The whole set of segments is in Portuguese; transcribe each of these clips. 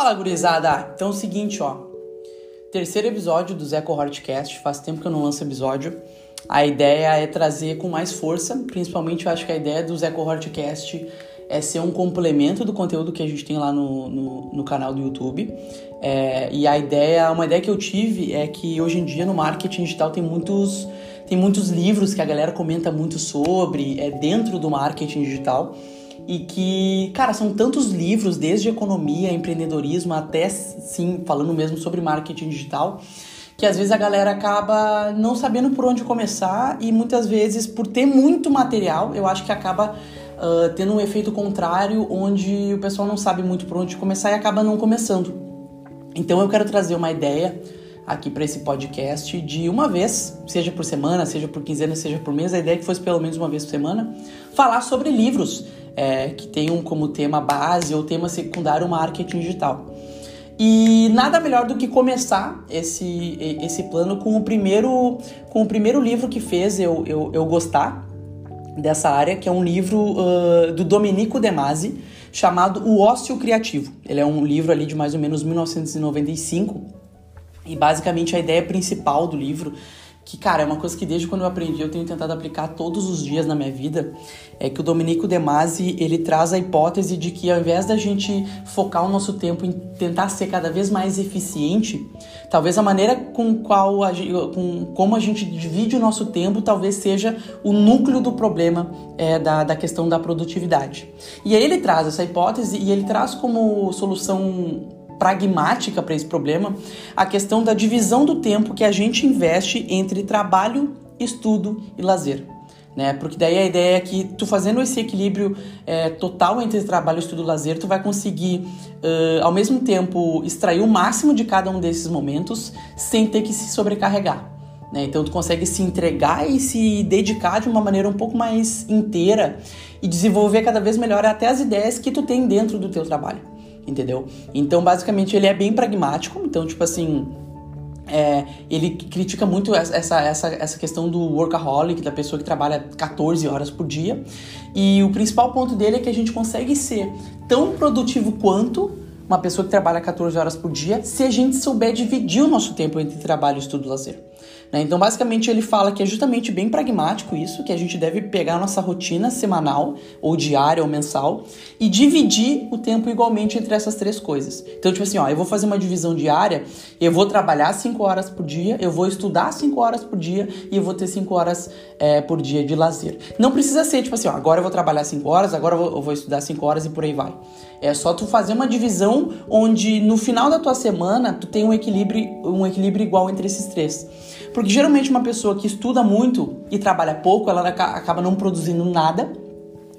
Fala, gurizada! Então é o seguinte, ó. Terceiro episódio do Zé Cohortcast. Faz tempo que eu não lanço episódio. A ideia é trazer com mais força, principalmente eu acho que a ideia do Zé Cohortcast é ser um complemento do conteúdo que a gente tem lá no, no, no canal do YouTube. É, e a ideia, uma ideia que eu tive é que hoje em dia no marketing digital tem muitos, tem muitos livros que a galera comenta muito sobre, é dentro do marketing digital e que, cara, são tantos livros, desde economia, empreendedorismo, até, sim, falando mesmo sobre marketing digital, que às vezes a galera acaba não sabendo por onde começar e muitas vezes, por ter muito material, eu acho que acaba uh, tendo um efeito contrário, onde o pessoal não sabe muito por onde começar e acaba não começando. Então eu quero trazer uma ideia aqui para esse podcast de uma vez, seja por semana, seja por quinzena, seja por mês, a ideia é que fosse pelo menos uma vez por semana, falar sobre livros é, que tenham como tema base ou tema secundário marketing digital. E nada melhor do que começar esse, esse plano com o primeiro, com o primeiro livro que fez eu, eu, eu gostar dessa área, que é um livro uh, do Domenico De Masi, chamado O Ócio Criativo. Ele é um livro ali de mais ou menos 1995 e basicamente a ideia principal do livro que, cara, é uma coisa que desde quando eu aprendi eu tenho tentado aplicar todos os dias na minha vida, é que o Domenico De Masi, ele traz a hipótese de que ao invés da gente focar o nosso tempo em tentar ser cada vez mais eficiente, talvez a maneira com qual a com como a gente divide o nosso tempo talvez seja o núcleo do problema é, da, da questão da produtividade. E aí ele traz essa hipótese e ele traz como solução pragmática para esse problema a questão da divisão do tempo que a gente investe entre trabalho, estudo e lazer. Né? Porque daí a ideia é que tu fazendo esse equilíbrio é, total entre trabalho, estudo e lazer, tu vai conseguir uh, ao mesmo tempo extrair o máximo de cada um desses momentos sem ter que se sobrecarregar. Né? Então tu consegue se entregar e se dedicar de uma maneira um pouco mais inteira e desenvolver cada vez melhor até as ideias que tu tem dentro do teu trabalho entendeu? Então, basicamente, ele é bem pragmático. Então, tipo assim, é, ele critica muito essa, essa, essa questão do workaholic, da pessoa que trabalha 14 horas por dia. E o principal ponto dele é que a gente consegue ser tão produtivo quanto uma pessoa que trabalha 14 horas por dia se a gente souber dividir o nosso tempo entre trabalho, estudo e lazer. Né? Então, basicamente, ele fala que é justamente bem pragmático isso, que a gente deve pegar a nossa rotina semanal, ou diária, ou mensal, e dividir o tempo igualmente entre essas três coisas. Então, tipo assim, ó, eu vou fazer uma divisão diária, eu vou trabalhar 5 horas por dia, eu vou estudar 5 horas por dia e eu vou ter 5 horas é, por dia de lazer. Não precisa ser, tipo assim, ó, agora eu vou trabalhar 5 horas, agora eu vou, eu vou estudar 5 horas e por aí vai. É só tu fazer uma divisão onde no final da tua semana tu tem um equilíbrio, um equilíbrio igual entre esses três. Porque geralmente uma pessoa que estuda muito e trabalha pouco, ela acaba não produzindo nada.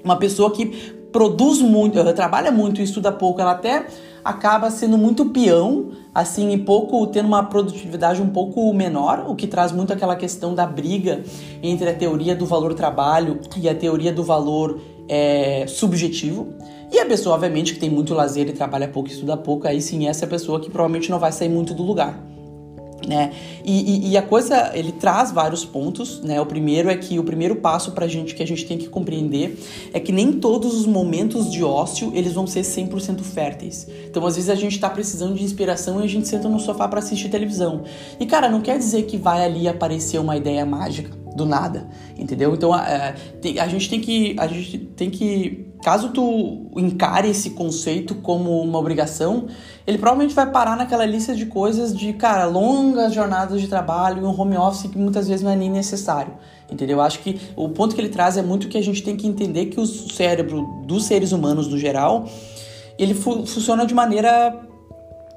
Uma pessoa que produz muito, trabalha muito e estuda pouco, ela até acaba sendo muito peão, assim, e pouco tendo uma produtividade um pouco menor, o que traz muito aquela questão da briga entre a teoria do valor trabalho e a teoria do valor é, subjetivo. E a pessoa, obviamente, que tem muito lazer e trabalha pouco e estuda pouco, aí sim essa é a pessoa que provavelmente não vai sair muito do lugar. Né? E, e, e, a coisa, ele traz vários pontos, né? O primeiro é que o primeiro passo pra gente que a gente tem que compreender é que nem todos os momentos de ócio, eles vão ser 100% férteis. Então, às vezes a gente tá precisando de inspiração e a gente senta no sofá para assistir televisão. E cara, não quer dizer que vai ali aparecer uma ideia mágica do nada, entendeu? Então a, é, a, a, gente tem que a gente tem que caso tu encare esse conceito como uma obrigação, ele provavelmente vai parar naquela lista de coisas de cara longas jornadas de trabalho, um home office que muitas vezes não é nem necessário, entendeu? Eu acho que o ponto que ele traz é muito que a gente tem que entender que o cérebro dos seres humanos no geral ele fu funciona de maneira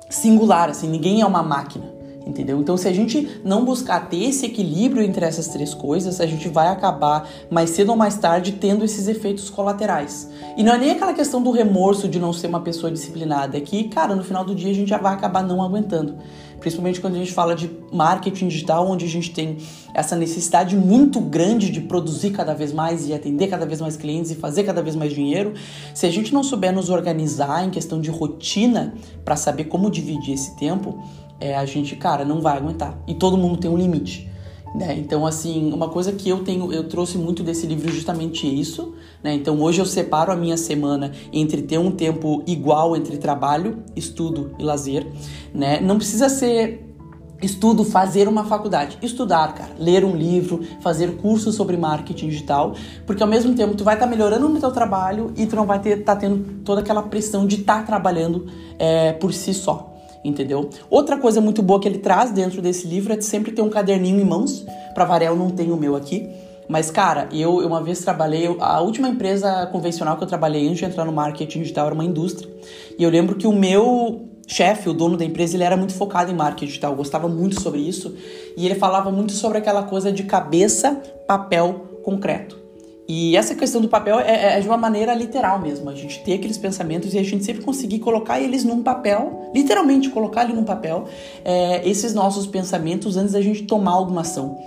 singular, assim, ninguém é uma máquina entendeu? Então, se a gente não buscar ter esse equilíbrio entre essas três coisas, a gente vai acabar mais cedo ou mais tarde tendo esses efeitos colaterais. E não é nem aquela questão do remorso de não ser uma pessoa disciplinada, é que, cara, no final do dia a gente já vai acabar não aguentando. Principalmente quando a gente fala de marketing digital, onde a gente tem essa necessidade muito grande de produzir cada vez mais e atender cada vez mais clientes e fazer cada vez mais dinheiro. Se a gente não souber nos organizar em questão de rotina para saber como dividir esse tempo, é, a gente, cara, não vai aguentar. E todo mundo tem um limite. Né? Então, assim, uma coisa que eu tenho, eu trouxe muito desse livro justamente isso, né? Então, hoje eu separo a minha semana entre ter um tempo igual entre trabalho, estudo e lazer, né? Não precisa ser estudo, fazer uma faculdade, estudar, cara, ler um livro, fazer cursos sobre marketing digital, porque ao mesmo tempo tu vai estar tá melhorando no teu trabalho e tu não vai estar tá tendo toda aquela pressão de estar tá trabalhando é, por si só entendeu? Outra coisa muito boa que ele traz dentro desse livro é de sempre ter um caderninho em mãos. Para variar, eu não tenho o meu aqui. Mas, cara, eu uma vez trabalhei. A última empresa convencional que eu trabalhei antes de entrar no marketing digital era uma indústria. E eu lembro que o meu chefe, o dono da empresa, ele era muito focado em marketing digital, gostava muito sobre isso. E ele falava muito sobre aquela coisa de cabeça, papel, concreto. E essa questão do papel é, é, de uma maneira literal mesmo, a gente ter aqueles pensamentos e a gente sempre conseguir colocar eles num papel, literalmente colocar ali num papel, é, esses nossos pensamentos antes da gente tomar alguma ação.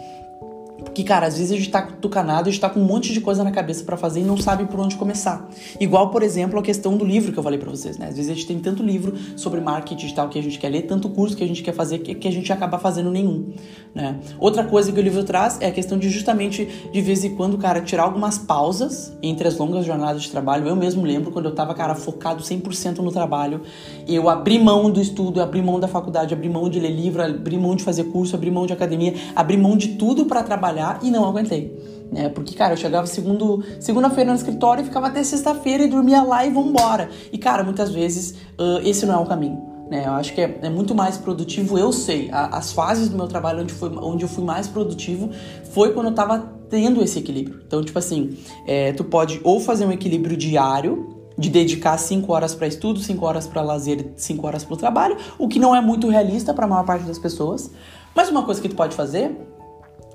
Porque, cara, às vezes a gente tá tucanado, a gente tá com um monte de coisa na cabeça para fazer e não sabe por onde começar. Igual, por exemplo, a questão do livro que eu falei para vocês, né? Às vezes a gente tem tanto livro sobre marketing digital que a gente quer ler, tanto curso que a gente quer fazer que, que a gente acaba fazendo nenhum, né? Outra coisa que o livro traz é a questão de justamente, de vez em quando, cara, tirar algumas pausas entre as longas jornadas de trabalho. Eu mesmo lembro quando eu tava, cara, focado 100% no trabalho, eu abri mão do estudo, abri mão da faculdade, abri mão de ler livro, abri mão de fazer curso, abri mão de academia, abri mão de tudo para trabalhar e não aguentei. Né? Porque, cara, eu chegava segundo, segunda-feira no escritório e ficava até sexta-feira e dormia lá e vambora. E, cara, muitas vezes uh, esse não é o caminho. Né? Eu acho que é, é muito mais produtivo, eu sei. A, as fases do meu trabalho onde, foi, onde eu fui mais produtivo foi quando eu tava tendo esse equilíbrio. Então, tipo assim, é, tu pode ou fazer um equilíbrio diário, de dedicar 5 horas para estudo, 5 horas para lazer, 5 horas para o trabalho, o que não é muito realista para a maior parte das pessoas. Mas uma coisa que tu pode fazer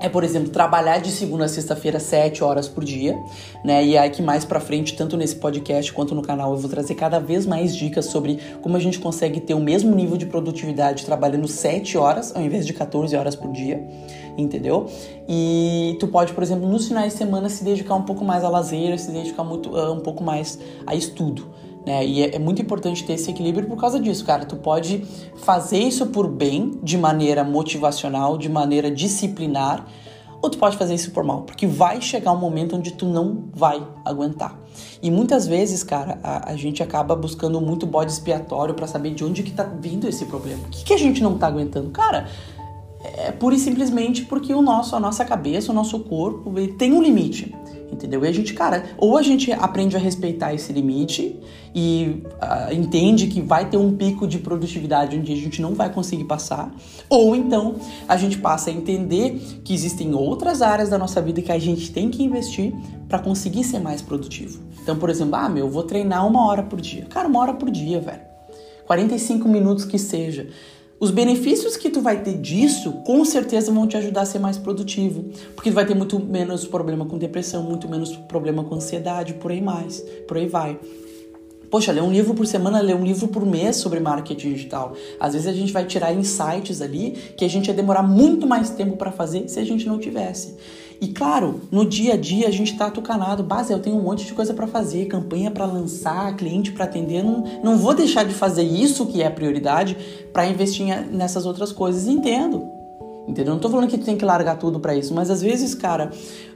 é, por exemplo, trabalhar de segunda a sexta-feira sete horas por dia, né? E aí que mais para frente, tanto nesse podcast quanto no canal, eu vou trazer cada vez mais dicas sobre como a gente consegue ter o mesmo nível de produtividade trabalhando sete horas ao invés de 14 horas por dia, entendeu? E tu pode, por exemplo, nos finais de semana se dedicar um pouco mais a lazer, se dedicar muito, uh, um pouco mais a estudo. Né? E é, é, muito importante ter esse equilíbrio por causa disso, cara. Tu pode fazer isso por bem, de maneira motivacional, de maneira disciplinar, ou tu pode fazer isso por mal, porque vai chegar um momento onde tu não vai aguentar. E muitas vezes, cara, a, a gente acaba buscando muito bode expiatório para saber de onde que tá vindo esse problema. O que, que a gente não tá aguentando? Cara, é pura e simplesmente porque o nosso, a nossa cabeça, o nosso corpo, tem um limite entendeu? E a gente, cara, ou a gente aprende a respeitar esse limite e uh, entende que vai ter um pico de produtividade onde a gente não vai conseguir passar, ou então a gente passa a entender que existem outras áreas da nossa vida que a gente tem que investir para conseguir ser mais produtivo. Então, por exemplo, ah, meu, eu vou treinar uma hora por dia. Cara, uma hora por dia, velho. 45 minutos que seja. Os benefícios que tu vai ter disso, com certeza vão te ajudar a ser mais produtivo, porque tu vai ter muito menos problema com depressão, muito menos problema com ansiedade, por aí mais, por aí vai. Poxa, ler um livro por semana, ler um livro por mês sobre marketing digital. Às vezes a gente vai tirar insights ali que a gente ia demorar muito mais tempo para fazer se a gente não tivesse. E claro, no dia a dia a gente tá tucanado, base, eu tenho um monte de coisa para fazer, campanha para lançar, cliente para atender, não, não vou deixar de fazer isso que é a prioridade para investir nessas outras coisas. Entendo. Entendeu? Não tô falando que tu tem que largar tudo para isso, mas às vezes, cara,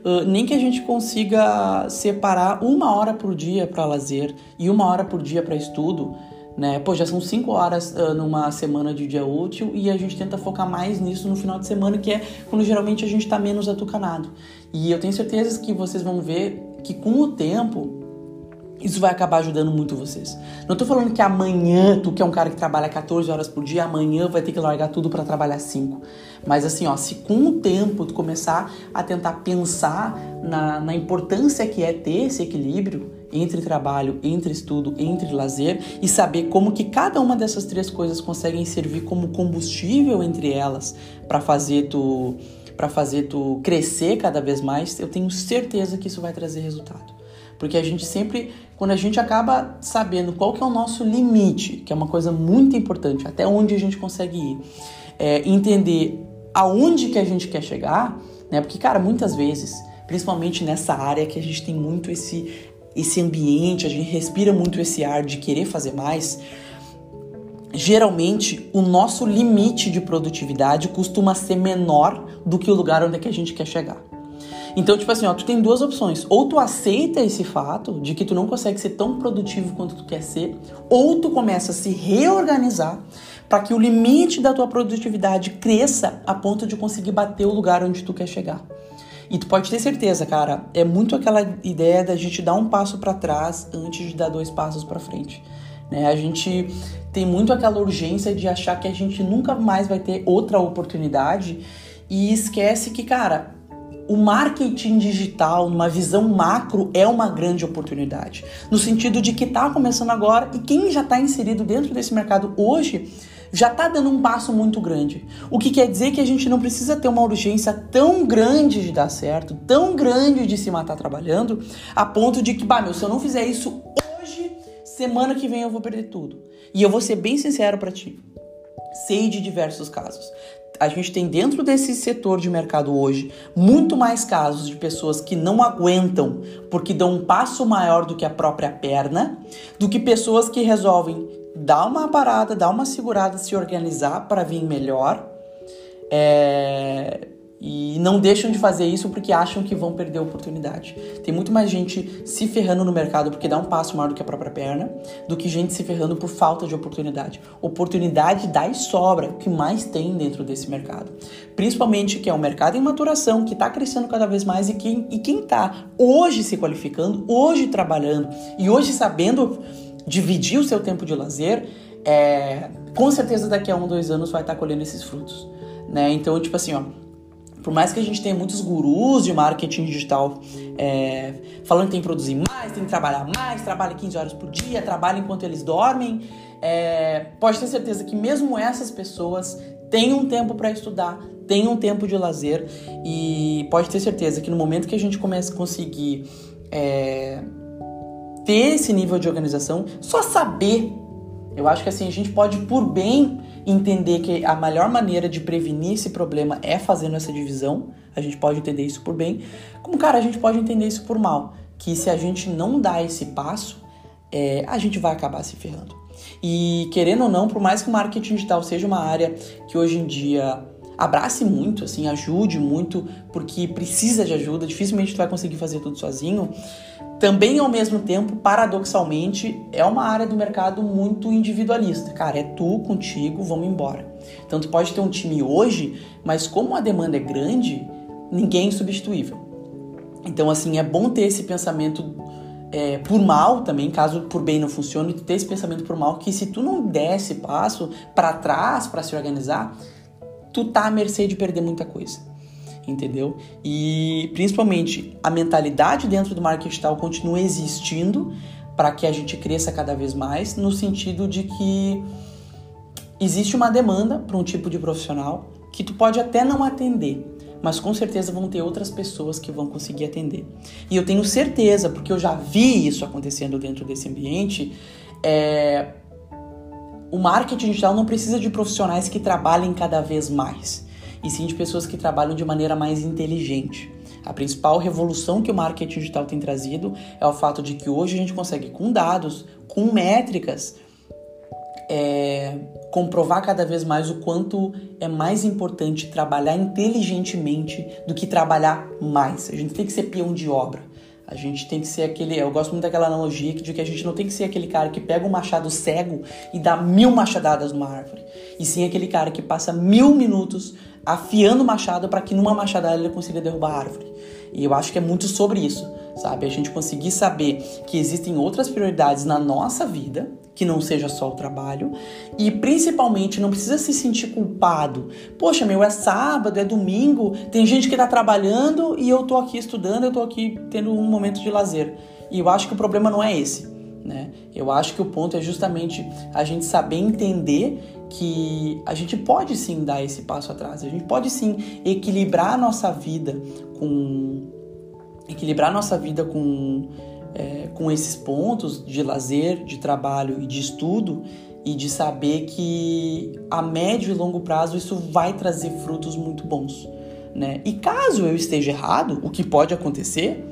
uh, nem que a gente consiga separar uma hora por dia para lazer e uma hora por dia para estudo, né? Pô, já são cinco horas uh, numa semana de dia útil e a gente tenta focar mais nisso no final de semana, que é quando geralmente a gente está menos atucanado. E eu tenho certeza que vocês vão ver que com o tempo isso vai acabar ajudando muito vocês. Não tô falando que amanhã, tu que é um cara que trabalha 14 horas por dia, amanhã vai ter que largar tudo para trabalhar 5. Mas assim, ó, se com o tempo tu começar a tentar pensar na, na importância que é ter esse equilíbrio, entre trabalho, entre estudo, entre lazer e saber como que cada uma dessas três coisas conseguem servir como combustível entre elas para fazer tu para fazer tu crescer cada vez mais, eu tenho certeza que isso vai trazer resultado. Porque a gente sempre, quando a gente acaba sabendo qual que é o nosso limite, que é uma coisa muito importante, até onde a gente consegue ir, é, entender aonde que a gente quer chegar, né? Porque, cara, muitas vezes, principalmente nessa área que a gente tem muito esse esse ambiente, a gente respira muito esse ar de querer fazer mais, geralmente o nosso limite de produtividade costuma ser menor do que o lugar onde é que a gente quer chegar. Então, tipo assim, ó, tu tem duas opções. Ou tu aceita esse fato de que tu não consegue ser tão produtivo quanto tu quer ser, ou tu começa a se reorganizar para que o limite da tua produtividade cresça a ponto de conseguir bater o lugar onde tu quer chegar. E tu pode ter certeza, cara, é muito aquela ideia da gente dar um passo para trás antes de dar dois passos para frente. Né? A gente tem muito aquela urgência de achar que a gente nunca mais vai ter outra oportunidade e esquece que, cara, o marketing digital, numa visão macro, é uma grande oportunidade. No sentido de que está começando agora e quem já está inserido dentro desse mercado hoje já está dando um passo muito grande. O que quer dizer que a gente não precisa ter uma urgência tão grande de dar certo, tão grande de se matar trabalhando, a ponto de que, bah, meu, se eu não fizer isso hoje, semana que vem eu vou perder tudo. E eu vou ser bem sincero para ti. Sei de diversos casos. A gente tem dentro desse setor de mercado hoje muito mais casos de pessoas que não aguentam porque dão um passo maior do que a própria perna, do que pessoas que resolvem dar uma parada, dar uma segurada, se organizar para vir melhor. É, e não deixam de fazer isso porque acham que vão perder a oportunidade. Tem muito mais gente se ferrando no mercado porque dá um passo maior do que a própria perna, do que gente se ferrando por falta de oportunidade. Oportunidade dá e sobra, o que mais tem dentro desse mercado. Principalmente que é um mercado em maturação, que está crescendo cada vez mais e quem e quem está hoje se qualificando, hoje trabalhando e hoje sabendo dividir o seu tempo de lazer, é, com certeza daqui a um, dois anos vai estar tá colhendo esses frutos. Né? Então, tipo assim, ó, por mais que a gente tenha muitos gurus de marketing digital é, falando que tem que produzir mais, tem que trabalhar mais, trabalha 15 horas por dia, trabalha enquanto eles dormem, é, pode ter certeza que mesmo essas pessoas têm um tempo para estudar, têm um tempo de lazer e pode ter certeza que no momento que a gente começa a conseguir é, ter esse nível de organização, só saber. Eu acho que assim, a gente pode, por bem, entender que a melhor maneira de prevenir esse problema é fazendo essa divisão. A gente pode entender isso por bem. Como, cara, a gente pode entender isso por mal. Que se a gente não dá esse passo, é, a gente vai acabar se ferrando. E querendo ou não, por mais que o marketing digital seja uma área que hoje em dia abrace muito, assim, ajude muito, porque precisa de ajuda, dificilmente tu vai conseguir fazer tudo sozinho também ao mesmo tempo, paradoxalmente, é uma área do mercado muito individualista. Cara, é tu contigo, vamos embora. Então tu pode ter um time hoje, mas como a demanda é grande, ninguém é insubstituível. Então, assim, é bom ter esse pensamento é, por mal também, caso por bem não funcione, ter esse pensamento por mal que se tu não der esse passo para trás para se organizar, tu tá à mercê de perder muita coisa entendeu? E principalmente a mentalidade dentro do marketing digital continua existindo para que a gente cresça cada vez mais, no sentido de que existe uma demanda para um tipo de profissional que tu pode até não atender, mas com certeza vão ter outras pessoas que vão conseguir atender. E eu tenho certeza, porque eu já vi isso acontecendo dentro desse ambiente, é... o marketing digital não precisa de profissionais que trabalhem cada vez mais e sim de pessoas que trabalham de maneira mais inteligente. A principal revolução que o marketing digital tem trazido é o fato de que hoje a gente consegue, com dados, com métricas, é, comprovar cada vez mais o quanto é mais importante trabalhar inteligentemente do que trabalhar mais. A gente tem que ser peão de obra. A gente tem que ser aquele. Eu gosto muito daquela analogia de que a gente não tem que ser aquele cara que pega um machado cego e dá mil machadadas numa árvore. E sim aquele cara que passa mil minutos afiando o machado para que numa machadada ele consiga derrubar a árvore. E eu acho que é muito sobre isso, sabe? A gente conseguir saber que existem outras prioridades na nossa vida, que não seja só o trabalho, e principalmente não precisa se sentir culpado. Poxa, meu, é sábado, é domingo, tem gente que tá trabalhando e eu tô aqui estudando, eu tô aqui tendo um momento de lazer. E eu acho que o problema não é esse. Né? Eu acho que o ponto é justamente a gente saber entender que a gente pode sim dar esse passo atrás, a gente pode sim equilibrar a nossa vida com equilibrar nossa vida com é, com esses pontos de lazer, de trabalho e de estudo e de saber que a médio e longo prazo isso vai trazer frutos muito bons, né? E caso eu esteja errado, o que pode acontecer,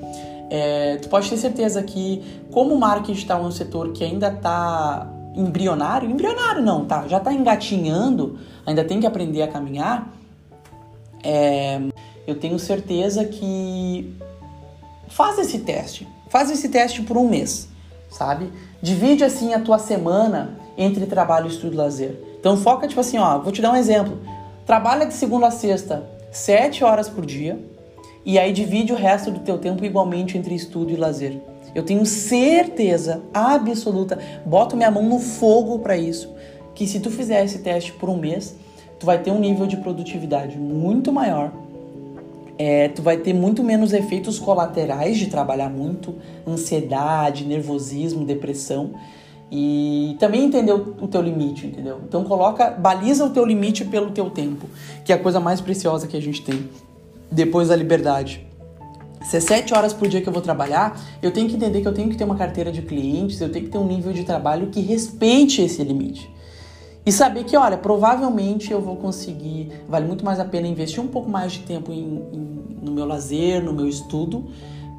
é, tu pode ter certeza que como o marketing está um setor que ainda está embrionário, embrionário não, tá? Já tá engatinhando, ainda tem que aprender a caminhar. É, eu tenho certeza que faz esse teste. Faz esse teste por um mês, sabe? Divide assim a tua semana entre trabalho, estudo e lazer. Então foca tipo assim, ó, vou te dar um exemplo. Trabalha de segunda a sexta, sete horas por dia, e aí divide o resto do teu tempo igualmente entre estudo e lazer. Eu tenho certeza absoluta, boto minha mão no fogo para isso, que se tu fizer esse teste por um mês, tu vai ter um nível de produtividade muito maior. É, tu vai ter muito menos efeitos colaterais de trabalhar muito, ansiedade, nervosismo, depressão e também entender o, teu limite, entendeu? Então coloca, baliza o teu limite pelo teu tempo, que é a coisa mais preciosa que a gente tem depois da liberdade. Se é sete horas por dia que eu vou trabalhar, eu tenho que entender que eu tenho que ter uma carteira de clientes, eu tenho que ter um nível de trabalho que respeite esse limite. E saber que, olha, provavelmente eu vou conseguir, vale muito mais a pena investir um pouco mais de tempo em, em, no meu lazer, no meu estudo,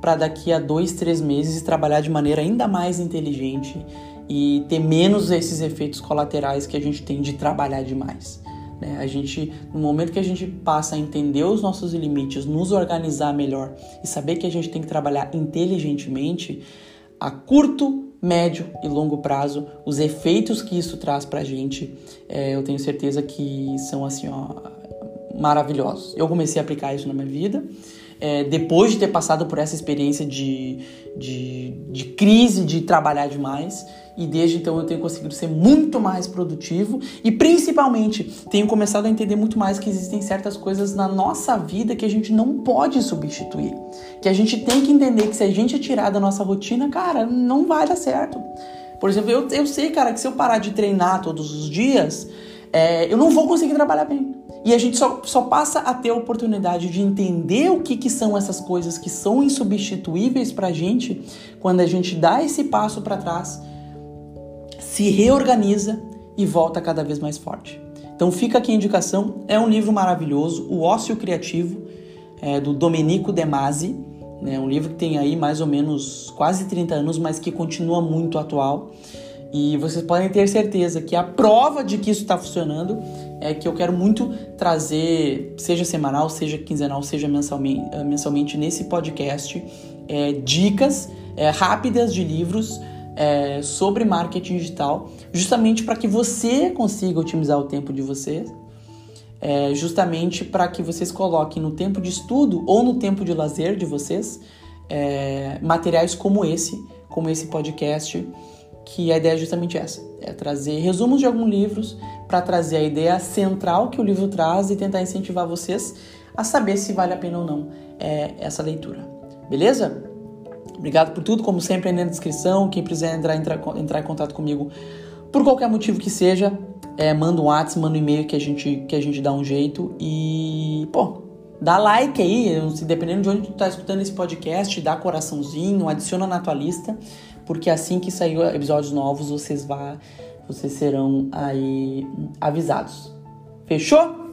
para daqui a dois, três meses trabalhar de maneira ainda mais inteligente e ter menos esses efeitos colaterais que a gente tem de trabalhar demais. Né? A gente, no momento que a gente passa a entender os nossos limites, nos organizar melhor e saber que a gente tem que trabalhar inteligentemente, a curto, médio e longo prazo, os efeitos que isso traz pra gente, é, eu tenho certeza que são assim, ó, maravilhosos. Eu comecei a aplicar isso na minha vida é, depois de ter passado por essa experiência de, de, de, crise, de trabalhar demais. E desde então eu tenho conseguido ser muito mais produtivo e principalmente tenho começado a entender muito mais que existem certas coisas na nossa vida que a gente não pode substituir. Que a gente tem que entender que se a gente tirar da nossa rotina, cara, não vai dar certo. Por exemplo, eu, eu sei, cara, que se eu parar de treinar todos os dias, é, eu não vou conseguir trabalhar bem. E a gente só, só passa a ter a oportunidade de entender o que, que são essas coisas que são insubstituíveis para a gente quando a gente dá esse passo para trás, se reorganiza e volta cada vez mais forte. Então fica aqui a indicação, é um livro maravilhoso, O Ócio Criativo, é, do Domenico De Masi, né, um livro que tem aí mais ou menos quase 30 anos, mas que continua muito atual. E vocês podem ter certeza que a prova de que isso está funcionando é que eu quero muito trazer, seja semanal, seja quinzenal, seja mensalmente, eh, mensalmente nesse podcast, é, dicas é, rápidas de livros é, sobre marketing digital, justamente para que você consiga otimizar o tempo de vocês, justamente para que vocês coloquem no tempo de estudo ou no tempo de lazer de vocês materiais como esse, como esse podcast que a ideia é justamente essa: é trazer resumos de alguns livros para trazer a ideia central que o livro traz e tentar incentivar vocês a saber se vale a pena ou não é, essa leitura. Beleza? Obrigado por tudo, como sempre, aí na descrição. Quem quiser entrar, entrar, entrar em contato comigo por qualquer motivo que seja, é, manda um WhatsApp, manda um e-mail que a gente que a gente dá um jeito e pô, dá like aí, dependendo de onde tu tá escutando esse podcast, dá coraçãozinho, adiciona na tua lista porque assim que sair episódios novos, vocês vá, vocês serão aí avisados. Fechou?